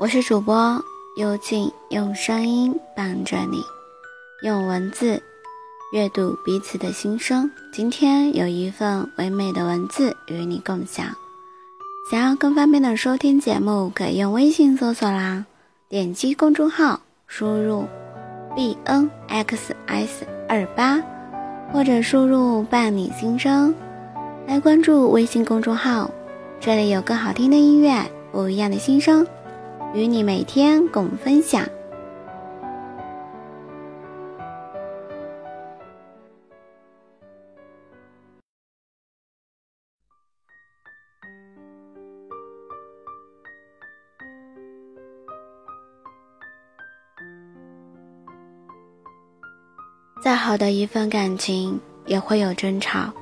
我是主播幽静，用声音伴着你，用文字阅读彼此的心声。今天有一份唯美的文字与你共享。想要更方便的收听节目，可以用微信搜索啦，点击公众号，输入 b n x s 二八，或者输入伴你心声，来关注微信公众号。这里有更好听的音乐，不一样的心声。与你每天共分享。再好的一份感情，也会有争吵，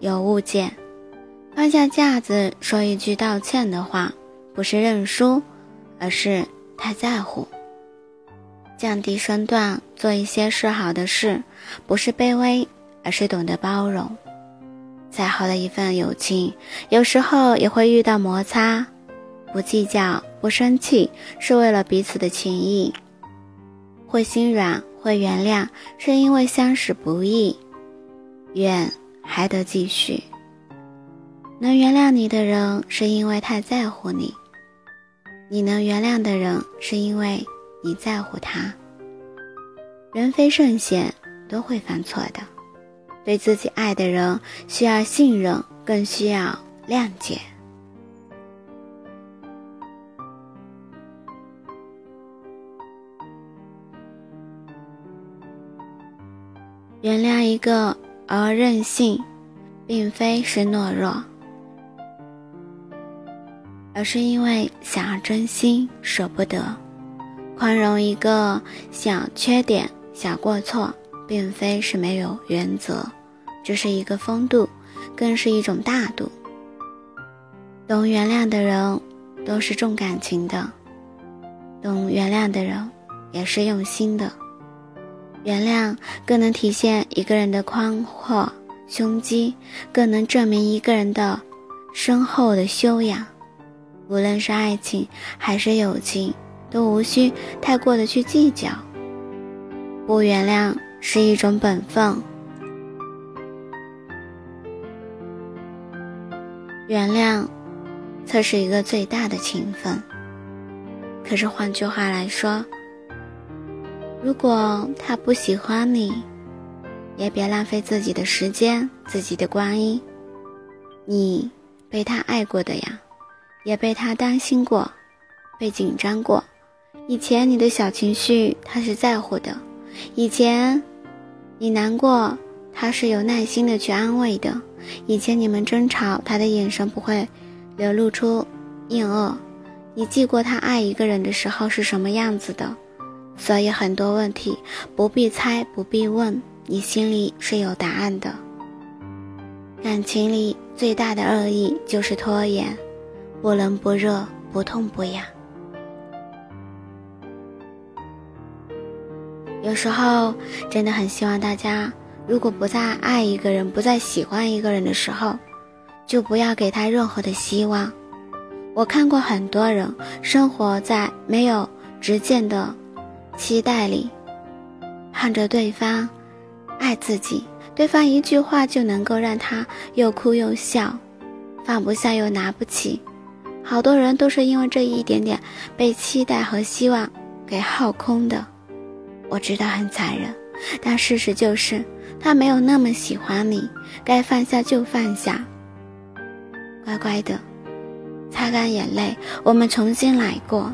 有误解。放下架子，说一句道歉的话，不是认输。而是太在乎，降低身段，做一些示好的事，不是卑微，而是懂得包容。再好的一份友情，有时候也会遇到摩擦，不计较，不生气，是为了彼此的情谊。会心软，会原谅，是因为相识不易，愿还得继续。能原谅你的人，是因为太在乎你。你能原谅的人，是因为你在乎他。人非圣贤，都会犯错的。对自己爱的人，需要信任，更需要谅解。原谅一个而任性，并非是懦弱。而是因为想要真心舍不得，宽容一个小缺点、小过错，并非是没有原则，这是一个风度，更是一种大度。懂原谅的人都是重感情的，懂原谅的人也是用心的。原谅更能体现一个人的宽阔胸襟，更能证明一个人的深厚的修养。无论是爱情还是友情，都无需太过的去计较。不原谅是一种本分，原谅，则是一个最大的情分。可是换句话来说，如果他不喜欢你，也别浪费自己的时间、自己的光阴。你被他爱过的呀。也被他担心过，被紧张过。以前你的小情绪他是在乎的，以前你难过他是有耐心的去安慰的，以前你们争吵他的眼神不会流露出厌恶。你记过他爱一个人的时候是什么样子的，所以很多问题不必猜不必问，你心里是有答案的。感情里最大的恶意就是拖延。不冷不热，不痛不痒。有时候真的很希望大家，如果不再爱一个人，不再喜欢一个人的时候，就不要给他任何的希望。我看过很多人生活在没有直接的期待里，盼着对方爱自己，对方一句话就能够让他又哭又笑，放不下又拿不起。好多人都是因为这一点点被期待和希望给耗空的，我知道很残忍，但事实就是他没有那么喜欢你，该放下就放下，乖乖的，擦干眼泪，我们重新来过，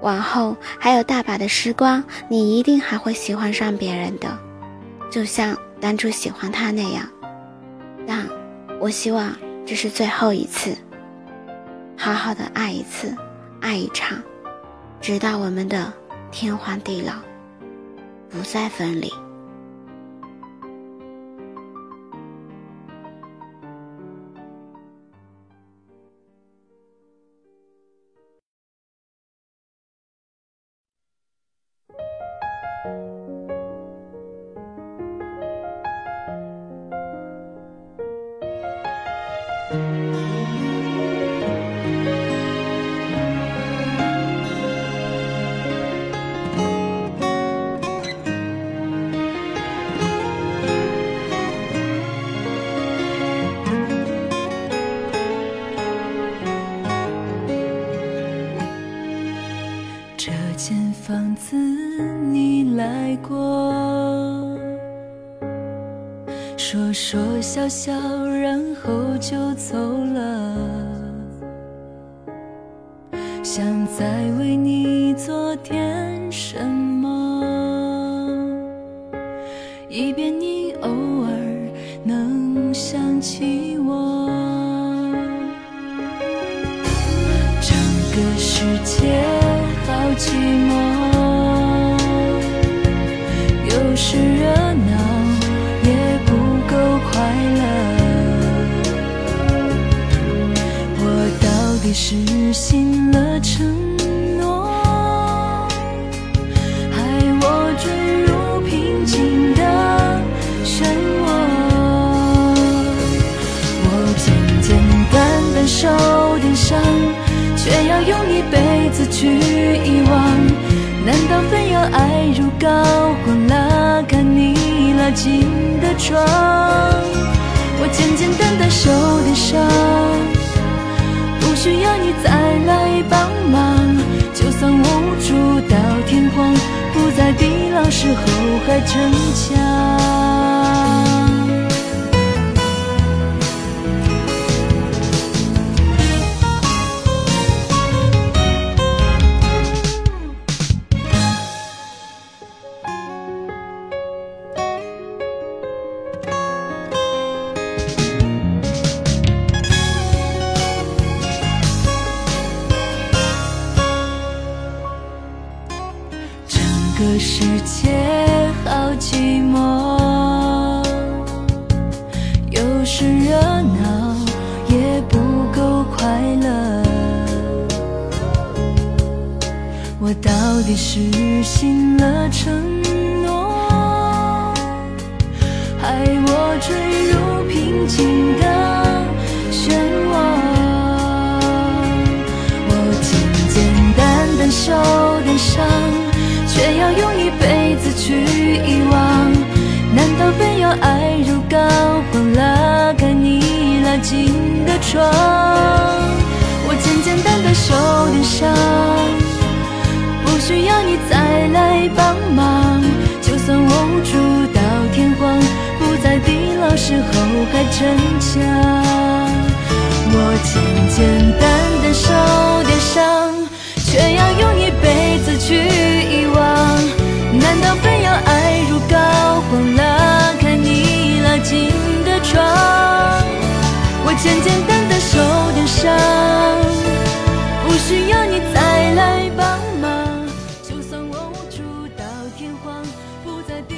往后还有大把的时光，你一定还会喜欢上别人的，就像当初喜欢他那样，但我希望这是最后一次，好好的爱一次，爱一场，直到我们的天荒地老，不再分离。间房子你来过，说说笑笑，然后就走了。想再为你做点什么，以便你偶尔能想起到底实行了承诺，害我坠入平静的漩涡？我简简单单受点伤，却要用一辈子去遗忘。难道非要爱如高荒，拉开你拉紧的窗？我简简单单受点伤，需要你再来帮忙。就算无助到天荒，不在地老时候还逞强。我到底实行了承诺，害我坠入平静的漩涡。我简简单单受点伤，却要用一辈子去遗忘。难道非要爱如高荒，拉开你拉紧的窗？我简简单单受点伤，需要你再来帮忙。就算我无助到天荒，不在地老时候还逞强。我简简单单受点伤，却要用一辈子去遗忘。难道非要爱如高荒，拉开你拉紧的窗？我简简单单受点伤，不需要你再来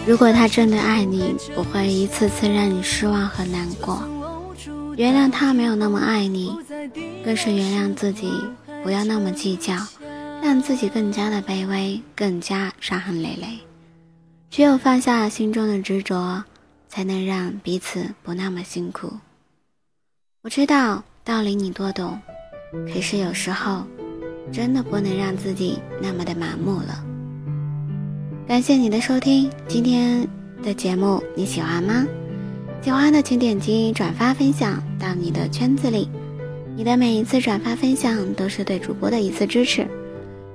如果他真的爱你，不会一次次让你失望和难过。原谅他没有那么爱你，更是原谅自己，不要那么计较，让自己更加的卑微，更加伤痕累累。只有放下心中的执着，才能让彼此不那么辛苦。我知道道理你多懂，可是有时候真的不能让自己那么的麻木了。感谢你的收听，今天的节目你喜欢吗？喜欢的请点击转发分享到你的圈子里，你的每一次转发分享都是对主播的一次支持。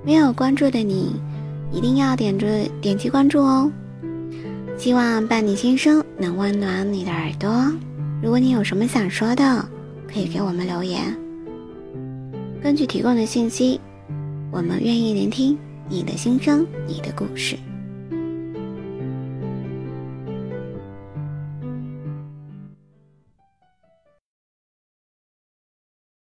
没有关注的你，一定要点着点击关注哦。希望伴你心声能温暖你的耳朵。如果你有什么想说的，可以给我们留言。根据提供的信息，我们愿意聆听你的心声，你的故事。